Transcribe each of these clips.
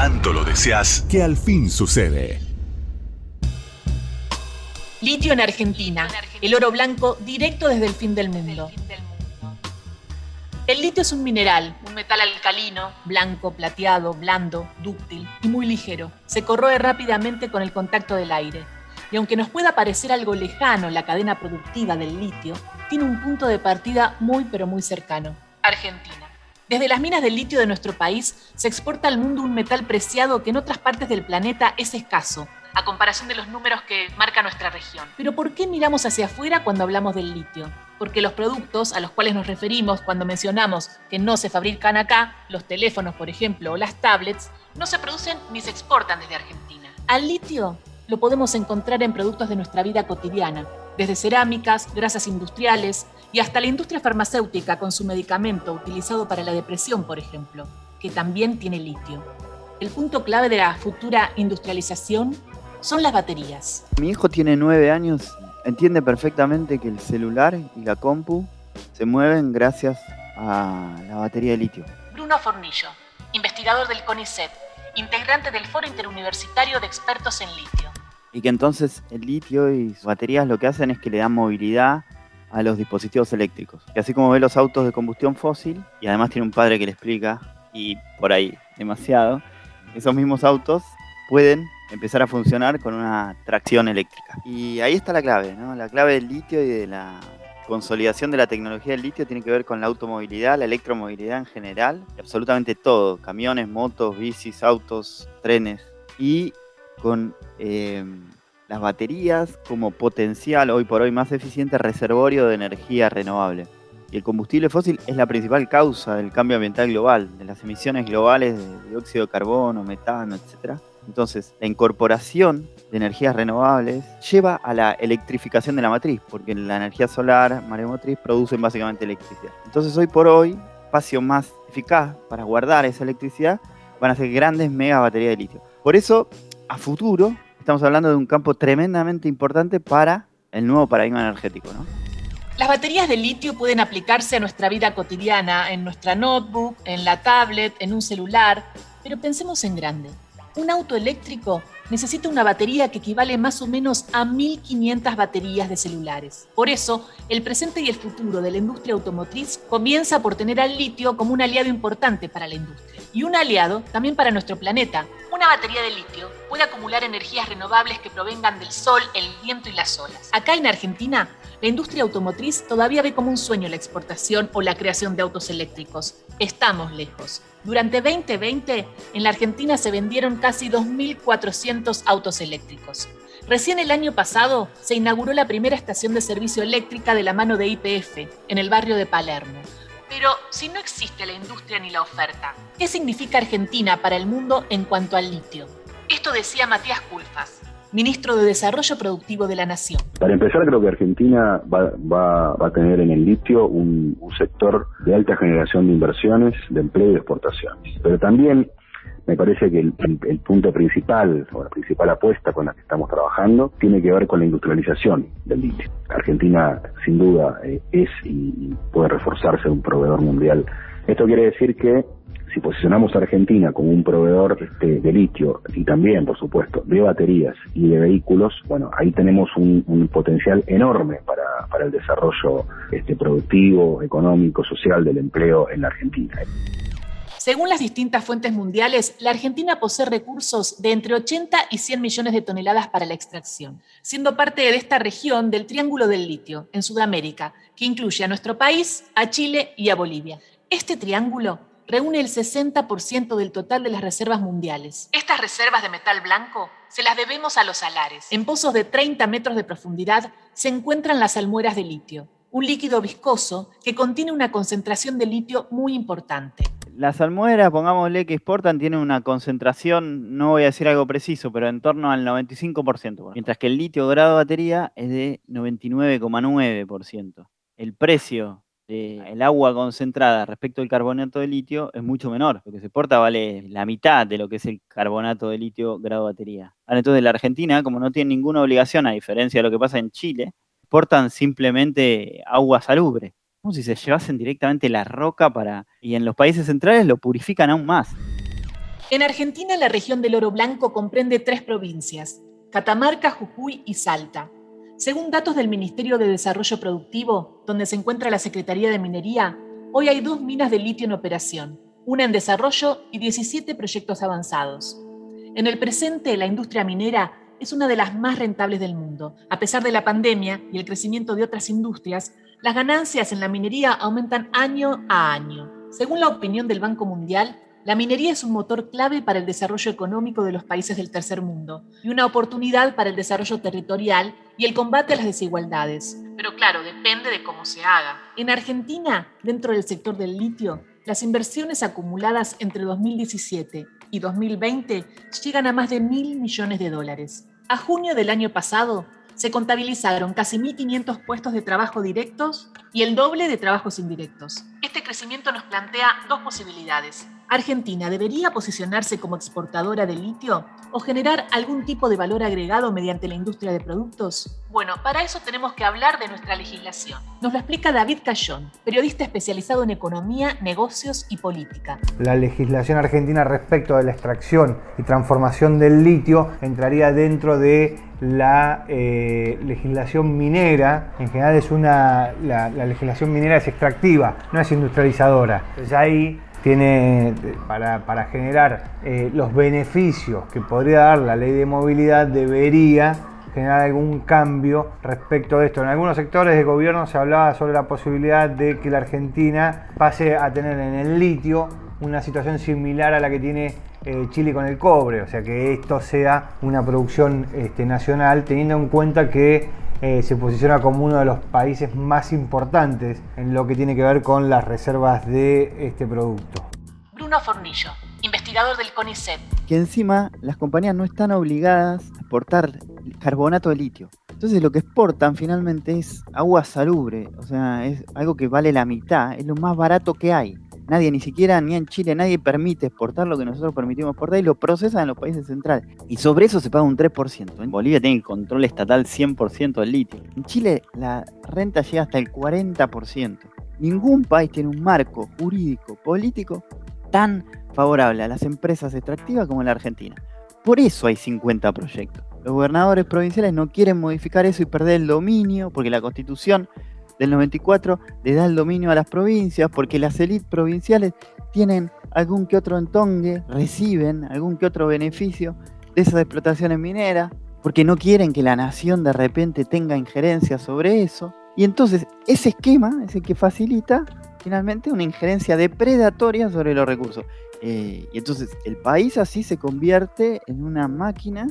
tanto lo deseas que al fin sucede. Litio en Argentina, el oro blanco directo desde el fin del mundo. El litio es un mineral, un metal alcalino, blanco, plateado, blando, dúctil y muy ligero. Se corroe rápidamente con el contacto del aire. Y aunque nos pueda parecer algo lejano la cadena productiva del litio, tiene un punto de partida muy pero muy cercano. Argentina. Desde las minas del litio de nuestro país se exporta al mundo un metal preciado que en otras partes del planeta es escaso, a comparación de los números que marca nuestra región. Pero ¿por qué miramos hacia afuera cuando hablamos del litio? Porque los productos a los cuales nos referimos cuando mencionamos que no se fabrican acá, los teléfonos por ejemplo o las tablets, no se producen ni se exportan desde Argentina. Al litio lo podemos encontrar en productos de nuestra vida cotidiana, desde cerámicas, grasas industriales y hasta la industria farmacéutica con su medicamento utilizado para la depresión, por ejemplo, que también tiene litio. El punto clave de la futura industrialización son las baterías. Mi hijo tiene nueve años, entiende perfectamente que el celular y la compu se mueven gracias a la batería de litio. Bruno Fornillo, investigador del CONICET, integrante del Foro Interuniversitario de Expertos en Litio. Y que entonces el litio y sus baterías lo que hacen es que le dan movilidad a los dispositivos eléctricos. Que así como ve los autos de combustión fósil, y además tiene un padre que le explica, y por ahí demasiado, esos mismos autos pueden empezar a funcionar con una tracción eléctrica. Y ahí está la clave, ¿no? La clave del litio y de la consolidación de la tecnología del litio tiene que ver con la automovilidad, la electromovilidad en general, absolutamente todo, camiones, motos, bicis, autos, trenes, y con eh, las baterías como potencial, hoy por hoy más eficiente, reservorio de energía renovable. Y el combustible fósil es la principal causa del cambio ambiental global, de las emisiones globales de dióxido de carbono, metano, etc. Entonces, la incorporación de energías renovables lleva a la electrificación de la matriz, porque la energía solar, maremotriz, producen básicamente electricidad. Entonces, hoy por hoy, espacio más eficaz para guardar esa electricidad van a ser grandes mega baterías de litio. Por eso, a futuro, estamos hablando de un campo tremendamente importante para el nuevo paradigma energético. ¿no? Las baterías de litio pueden aplicarse a nuestra vida cotidiana, en nuestra notebook, en la tablet, en un celular, pero pensemos en grande. Un auto eléctrico necesita una batería que equivale más o menos a 1500 baterías de celulares. Por eso, el presente y el futuro de la industria automotriz comienza por tener al litio como un aliado importante para la industria y un aliado también para nuestro planeta. Una batería de litio puede acumular energías renovables que provengan del sol, el viento y las olas. Acá en Argentina, la industria automotriz todavía ve como un sueño la exportación o la creación de autos eléctricos. Estamos lejos. Durante 2020, en la Argentina se vendieron casi 2.400 autos eléctricos. Recién el año pasado se inauguró la primera estación de servicio eléctrica de la mano de IPF, en el barrio de Palermo. Pero si no existe la industria ni la oferta, ¿qué significa Argentina para el mundo en cuanto al litio? Esto decía Matías Culfas, ministro de Desarrollo Productivo de la Nación. Para empezar, creo que Argentina va, a tener en el litio un, sector de alta generación de inversiones, de empleo y de exportaciones. Pero también me parece que el, punto principal o la principal apuesta con la que estamos trabajando tiene que ver con la industrialización del litio. Argentina, sin duda, eh, es y puede reforzarse un proveedor mundial. Esto quiere decir que si posicionamos a Argentina como un proveedor este, de litio y también, por supuesto, de baterías y de vehículos, bueno, ahí tenemos un, potencial enorme para, el desarrollo este, productivo, económico, social del empleo en la Argentina. Según las distintas fuentes mundiales, la Argentina posee recursos de entre 80 y 100 millones de toneladas para la extracción, siendo parte de esta región del Triángulo del Litio, en Sudamérica, que incluye a nuestro país, a Chile y a Bolivia. Este triángulo reúne el 60% del total de las reservas mundiales. Estas reservas de metal blanco se las debemos a los salares. En pozos de 30 metros de profundidad se encuentran las almueras de litio, un líquido viscoso que contiene una concentración de litio muy importante. Las almueras, pongámosle que exportan, tienen una concentración, no voy a decir algo preciso, pero en torno al 95%, mientras que el litio grado batería es de 99,9%. El precio el agua concentrada respecto al carbonato de litio es mucho menor. Lo que se exporta vale la mitad de lo que es el carbonato de litio grado batería. Ahora, entonces, la Argentina, como no tiene ninguna obligación, a diferencia de lo que pasa en Chile, exportan simplemente agua salubre. Como si se llevasen directamente la roca para. Y en los países centrales lo purifican aún más. En Argentina, la región del Oro Blanco comprende tres provincias, Catamarca, Jujuy y Salta. Según datos del Ministerio de Desarrollo Productivo, donde se encuentra la Secretaría de Minería, hoy hay dos minas de litio en operación, una en desarrollo y 17 proyectos avanzados. En el presente, la industria minera es una de las más rentables del mundo. A pesar de la pandemia y el crecimiento de otras industrias, las ganancias en la minería aumentan año a año. Según la opinión del Banco Mundial, la minería es un motor clave para el desarrollo económico de los países del tercer mundo y una oportunidad para el desarrollo territorial y el combate a las desigualdades. Pero claro, depende de cómo se haga. En Argentina, dentro del sector del litio, las inversiones acumuladas entre 2017 y 2020 llegan a más de mil millones de dólares. A junio del año pasado, se contabilizaron casi 1.500 puestos de trabajo directos y el doble de trabajos indirectos. Este crecimiento nos plantea dos posibilidades. Argentina debería posicionarse como exportadora de litio o generar algún tipo de valor agregado mediante la industria de productos? Bueno, para eso tenemos que hablar de nuestra legislación. Nos lo explica David Cayón, periodista especializado en economía, negocios y política. La legislación argentina respecto de la extracción y transformación del litio entraría dentro de la eh, legislación minera. En general es una, la, legislación minera es extractiva, no es industrializadora. Entonces ahí tiene para, generar eh, los beneficios que podría dar la ley de movilidad, debería generar algún cambio respecto a esto. En algunos sectores de gobierno se hablaba sobre la posibilidad de que la Argentina pase a tener en el litio una situación similar a la que tiene eh, Chile con el cobre, o sea que esto sea una producción este, nacional, teniendo en cuenta que eh, se posiciona como uno de los países más importantes en lo que tiene que ver con las reservas de este producto. Bruno Fornillo, investigador del CONICET. Que encima las compañías no están obligadas a exportar carbonato de litio. Entonces lo que exportan finalmente es agua salubre, o sea, es algo que vale la mitad, es lo más barato que hay. Nadie, ni siquiera ni en Chile, nadie permite exportar lo que nosotros permitimos exportar y lo procesan en los países centrales. Y sobre eso se paga un 3%. En Bolivia tiene el control estatal 100% del litio. En Chile la renta llega hasta el 40%. Ningún país tiene un marco jurídico, político tan favorable a las empresas extractivas como la Argentina. Por eso hay 50 proyectos. Los gobernadores provinciales no quieren modificar eso y perder el dominio, porque la constitución del 94 le da el dominio a las provincias porque las élites provinciales tienen algún que otro entongue, reciben algún que otro beneficio de esas explotaciones mineras, porque no quieren que la nación de repente tenga injerencia sobre eso. Y entonces ese esquema es el que facilita finalmente una injerencia depredatoria sobre los recursos. Eh, y entonces el país así se convierte en una máquina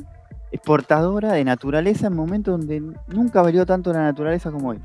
exportadora de naturaleza en momentos donde nunca valió tanto la naturaleza como hoy.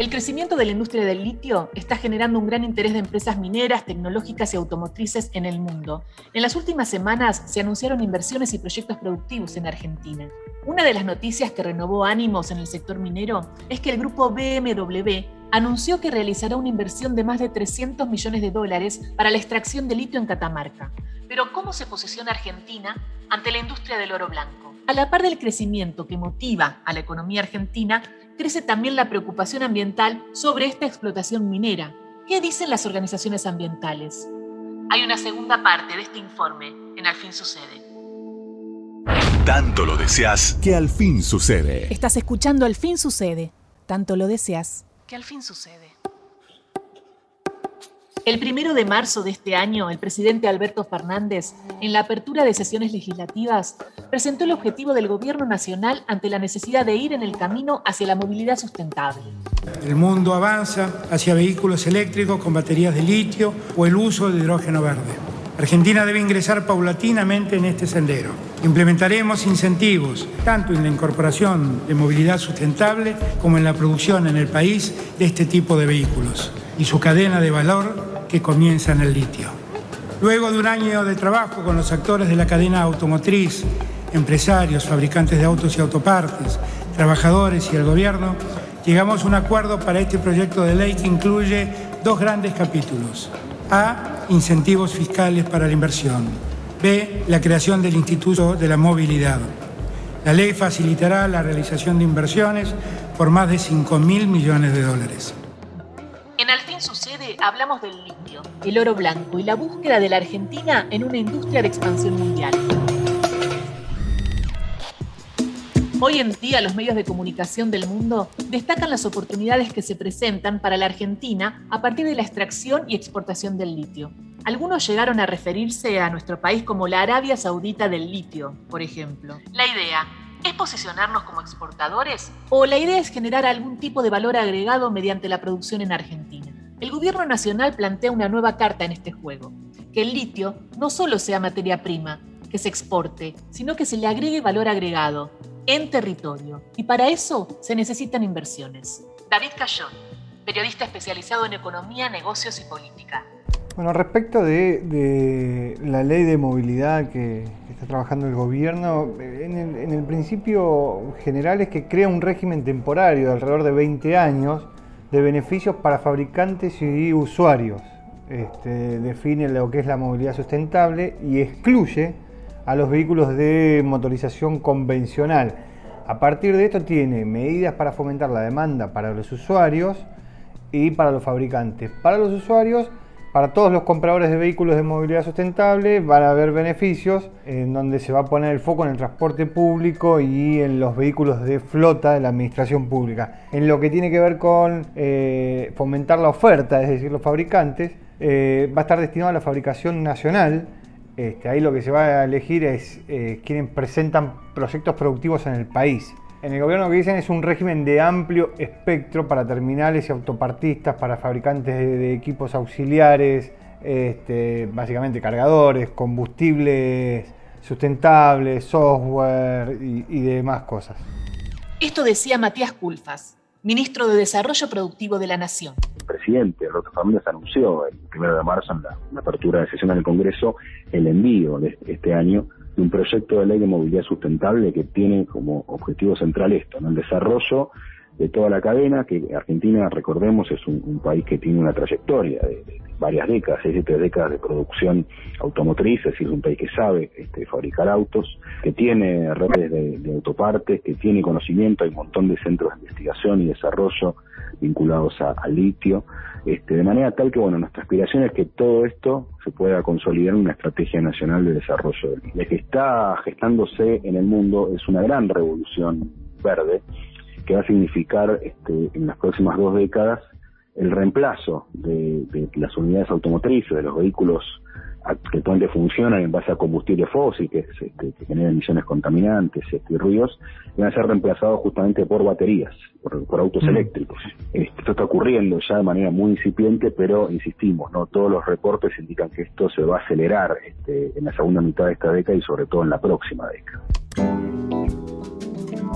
El crecimiento de la industria del litio está generando un gran interés de empresas mineras, tecnológicas y automotrices en el mundo. En las últimas semanas se anunciaron inversiones y proyectos productivos en Argentina. Una de las noticias que renovó ánimos en el sector minero es que el grupo BMW anunció que realizará una inversión de más de 300 millones de dólares para la extracción de litio en Catamarca. Pero ¿cómo se posiciona Argentina ante la industria del oro blanco? A la par del crecimiento que motiva a la economía argentina, crece también la preocupación ambiental sobre esta explotación minera. ¿Qué dicen las organizaciones ambientales? Hay una segunda parte de este informe en Al fin sucede. Tanto lo deseas que al fin sucede. Estás escuchando Al fin sucede. Tanto lo deseas que al fin sucede. El primero de marzo de este año, el presidente Alberto Fernández, en la apertura de sesiones legislativas, presentó el objetivo del gobierno nacional ante la necesidad de ir en el camino hacia la movilidad sustentable. El mundo avanza hacia vehículos eléctricos con baterías de litio o el uso de hidrógeno verde. Argentina debe ingresar paulatinamente en este sendero. Implementaremos incentivos tanto en la incorporación de movilidad sustentable como en la producción en el país de este tipo de vehículos y su cadena de valor que comienza en el litio. Luego de un año de trabajo con los actores de la cadena automotriz, empresarios, fabricantes de autos y autopartes, trabajadores y el gobierno, llegamos a un acuerdo para este proyecto de ley que incluye dos grandes capítulos. A, incentivos fiscales para la inversión. B, la creación del Instituto de la Movilidad. La ley facilitará la realización de inversiones por más de 5 mil millones de dólares. Fin sucede, hablamos del litio, el oro blanco y la búsqueda de la Argentina en una industria de expansión mundial. Hoy en día los medios de comunicación del mundo destacan las oportunidades que se presentan para la Argentina a partir de la extracción y exportación del litio. Algunos llegaron a referirse a nuestro país como la Arabia Saudita del litio, por ejemplo. La idea ¿Es posicionarnos como exportadores o la idea es generar algún tipo de valor agregado mediante la producción en Argentina? El gobierno nacional plantea una nueva carta en este juego, que el litio no solo sea materia prima, que se exporte, sino que se le agregue valor agregado en territorio. Y para eso se necesitan inversiones. David Cayón, periodista especializado en economía, negocios y política. Bueno, respecto de, la ley de movilidad que, está trabajando el gobierno, en el, principio general es que crea un régimen temporario de alrededor de 20 años de beneficios para fabricantes y usuarios. Este, define lo que es la movilidad sustentable y excluye a los vehículos de motorización convencional. A partir de esto tiene medidas para fomentar la demanda para los usuarios y para los fabricantes. Para los usuarios para todos los compradores de vehículos de movilidad sustentable van a haber beneficios en donde se va a poner el foco en el transporte público y en los vehículos de flota de la administración pública. En lo que tiene que ver con eh, fomentar la oferta, es decir, los fabricantes, eh, va a estar destinado a la fabricación nacional. Este, ahí lo que se va a elegir es eh, quienes presentan proyectos productivos en el país. En el gobierno lo que dicen es un régimen de amplio espectro para terminales y autopartistas, para fabricantes de, equipos auxiliares, este, básicamente cargadores, combustibles sustentables, software y, y demás cosas. Esto decía Matías Culfas, ministro de Desarrollo Productivo de la Nación. El presidente Roberto Fernández anunció el 1 de marzo en la, apertura de sesión del Congreso el envío de este año un proyecto de ley de movilidad sustentable que tiene como objetivo central esto, el desarrollo de toda la cadena, que Argentina, recordemos, es un, país que tiene una trayectoria de, varias décadas, seis, siete décadas de producción automotriz, es decir, un país que sabe este, fabricar autos, que tiene redes de, autopartes, que tiene conocimiento, hay un montón de centros de investigación y desarrollo vinculados al litio, este, de manera tal que, bueno, nuestra aspiración es que todo esto se pueda consolidar en una estrategia nacional de desarrollo del litio. que está gestándose en el mundo es una gran revolución verde, que va a significar este, en las próximas dos décadas el reemplazo de, las unidades automotrices, de los vehículos que actualmente funcionan en base a combustible fósil, que, este, que generan emisiones contaminantes este, y ruidos, van a ser reemplazados justamente por baterías, por, autos mm. eléctricos. Esto está ocurriendo ya de manera muy incipiente, pero insistimos, no todos los reportes indican que esto se va a acelerar este, en la segunda mitad de esta década y sobre todo en la próxima década.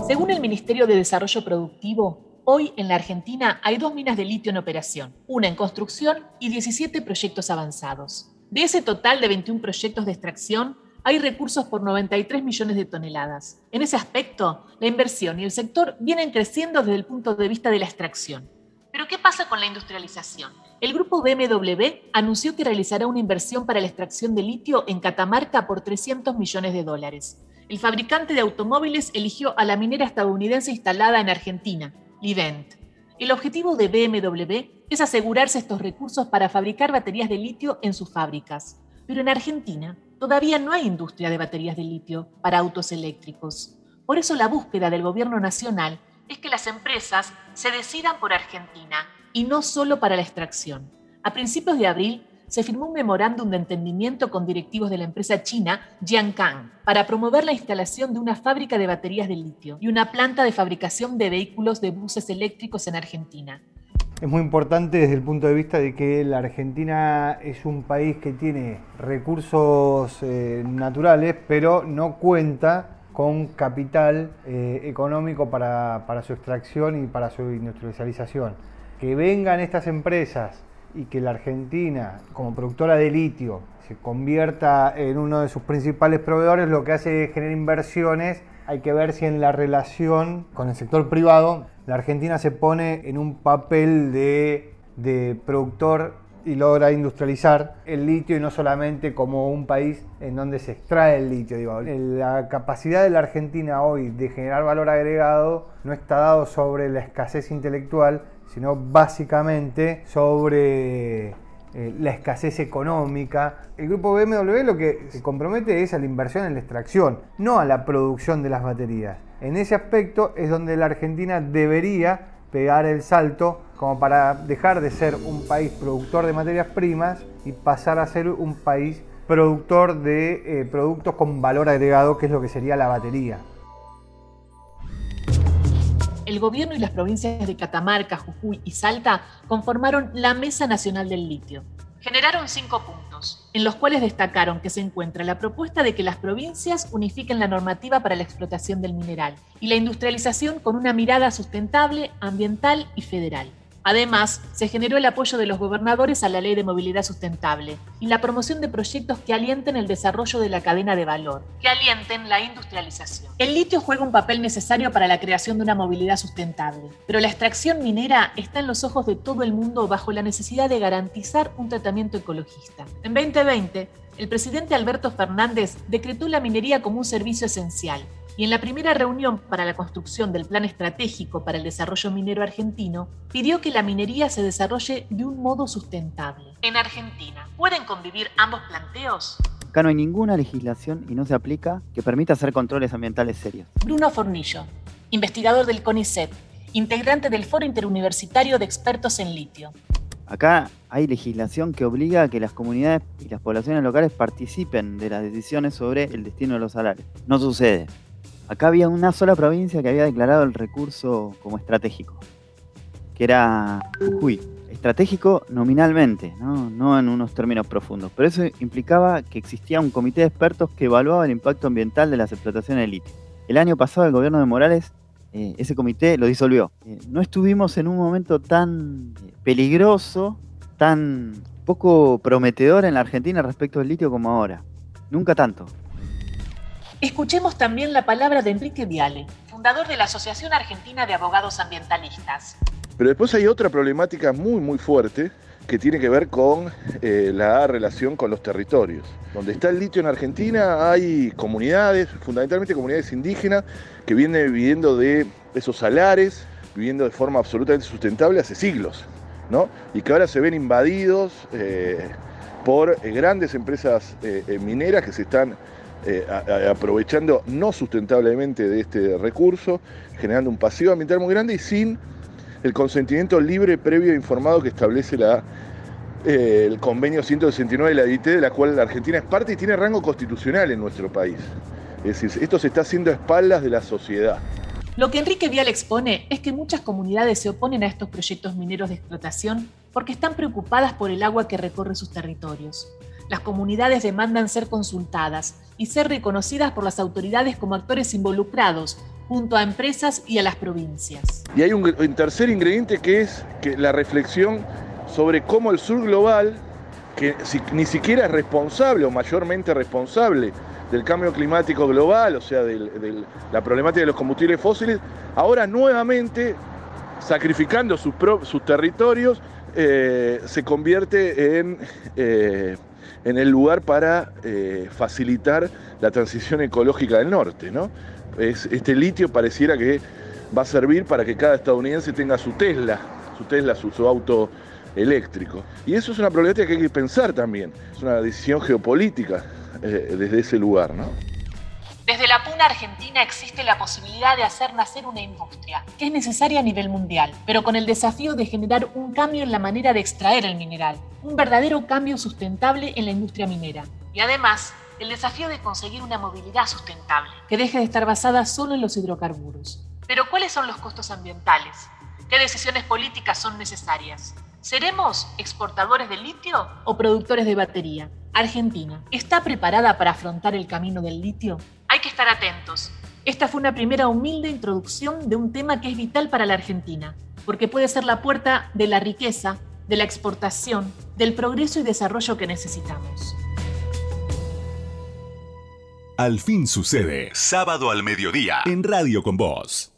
Según el Ministerio de Desarrollo Productivo, hoy en la Argentina hay dos minas de litio en operación, una en construcción y 17 proyectos avanzados. De ese total de 21 proyectos de extracción, hay recursos por 93 millones de toneladas. En ese aspecto, la inversión y el sector vienen creciendo desde el punto de vista de la extracción. Pero ¿qué pasa con la industrialización? El grupo BMW anunció que realizará una inversión para la extracción de litio en Catamarca por 300 millones de dólares el fabricante de automóviles eligió a la minera estadounidense instalada en Argentina, Livent. El objetivo de BMW es asegurarse estos recursos para fabricar baterías de litio en sus fábricas. Pero en Argentina todavía no hay industria de baterías de litio para autos eléctricos. Por eso la búsqueda del gobierno nacional es que las empresas se decidan por Argentina y no solo para la extracción. A principios de abril se firmó un memorándum de entendimiento con directivos de la empresa china Jiankang para promover la instalación de una fábrica de baterías de litio y una planta de fabricación de vehículos de buses eléctricos en Argentina. Es muy importante desde el punto de vista de que la Argentina es un país que tiene recursos eh, naturales, pero no cuenta con capital eh, económico para su extracción y para su industrialización. Que vengan estas empresas y que la Argentina, como productora de litio, se convierta en uno de sus principales proveedores, lo que hace es generar inversiones. Hay que ver si en la relación con el sector privado la Argentina se pone en un papel de, de productor y logra industrializar el litio y no solamente como un país en donde se extrae el litio. Digo. La capacidad de la Argentina hoy de generar valor agregado no está dado sobre la escasez intelectual, sino básicamente sobre eh, la escasez económica. El grupo BMW lo que se compromete es a la inversión en la extracción, no a la producción de las baterías. En ese aspecto es donde la Argentina debería pegar el salto como para dejar de ser un país productor de materias primas y pasar a ser un país productor de eh, productos con valor agregado, que es lo que sería la batería. El gobierno y las provincias de Catamarca, Jujuy y Salta conformaron la Mesa Nacional del Litio. Generaron cinco puntos, en los cuales destacaron que se encuentra la propuesta de que las provincias unifiquen la normativa para la explotación del mineral y la industrialización con una mirada sustentable, ambiental y federal. Además, se generó el apoyo de los gobernadores a la ley de movilidad sustentable y la promoción de proyectos que alienten el desarrollo de la cadena de valor, que alienten la industrialización. El litio juega un papel necesario para la creación de una movilidad sustentable, pero la extracción minera está en los ojos de todo el mundo bajo la necesidad de garantizar un tratamiento ecologista. En 2020, el presidente Alberto Fernández decretó la minería como un servicio esencial y en la primera reunión para la construcción del Plan Estratégico para el Desarrollo Minero Argentino, pidió que la minería se desarrolle de un modo sustentable. En Argentina, ¿pueden convivir ambos planteos? Acá no hay ninguna legislación y no se aplica que permita hacer controles ambientales serios. Bruno Fornillo, investigador del CONICET, integrante del Foro Interuniversitario de Expertos en Litio. Acá hay legislación que obliga a que las comunidades y las poblaciones locales participen de las decisiones sobre el destino de los salarios. No sucede. Acá había una sola provincia que había declarado el recurso como estratégico, que era Jujuy. Estratégico nominalmente, ¿no? en unos términos profundos. Pero eso implicaba que existía un comité de expertos que evaluaba el impacto ambiental de las explotaciones de litio. El año pasado el gobierno de Morales eh, ese comité lo disolvió. Eh, no estuvimos en un momento tan eh, peligroso, tan poco prometedor en la Argentina respecto al litio como ahora. Nunca tanto. Escuchemos también la palabra de Enrique Viale, fundador de la Asociación Argentina de Abogados Ambientalistas. Pero después hay otra problemática muy, muy fuerte que tiene que ver con eh, la relación con los territorios. Donde está el litio en Argentina hay comunidades, fundamentalmente comunidades indígenas, que vienen viviendo de esos salares, viviendo de forma absolutamente sustentable hace siglos, ¿no? Y que ahora se ven invadidos eh, por eh, grandes empresas mineras que se están eh, aprovechando no sustentablemente de este recurso, generando un pasivo ambiental muy grande y sin el consentimiento libre, previo e informado que establece la, eh, el convenio 169 de la DIT, de la cual la Argentina es parte y tiene rango constitucional en nuestro país. Es decir, esto se está haciendo a espaldas de la sociedad. Lo que Enrique Vial expone es que muchas comunidades se oponen a estos proyectos mineros de explotación porque están preocupadas por el agua que recorre sus territorios. Las comunidades demandan ser consultadas y ser reconocidas por las autoridades como actores involucrados, junto a empresas y a las provincias. Y hay un, tercer ingrediente que es que la reflexión sobre cómo el sur global, que ni siquiera es responsable o mayormente responsable del cambio climático global, o sea, de la problemática de los combustibles fósiles, ahora nuevamente, sacrificando sus, territorios, eh, se convierte en... Eh, en el lugar para eh, facilitar la transición ecológica del norte. ¿no? este litio pareciera que va a servir para que cada estadounidense tenga su Tesla, su Tesla, su, auto eléctrico. Y eso es una problemática que hay que pensar también, es una decisión geopolítica eh, desde ese lugar. ¿no? Desde la puna argentina existe la posibilidad de hacer nacer una industria, que es necesaria a nivel mundial, pero con el desafío de generar un cambio en la manera de extraer el mineral, un verdadero cambio sustentable en la industria minera. Y además, el desafío de conseguir una movilidad sustentable, que deje de estar basada solo en los hidrocarburos. Pero ¿cuáles son los costos ambientales? ¿Qué decisiones políticas son necesarias? ¿Seremos exportadores de litio o productores de batería? Argentina, ¿está preparada para afrontar el camino del litio? Hay que estar atentos. Esta fue una primera humilde introducción de un tema que es vital para la Argentina, porque puede ser la puerta de la riqueza, de la exportación, del progreso y desarrollo que necesitamos. Al fin sucede, sábado al mediodía, en Radio con Voz.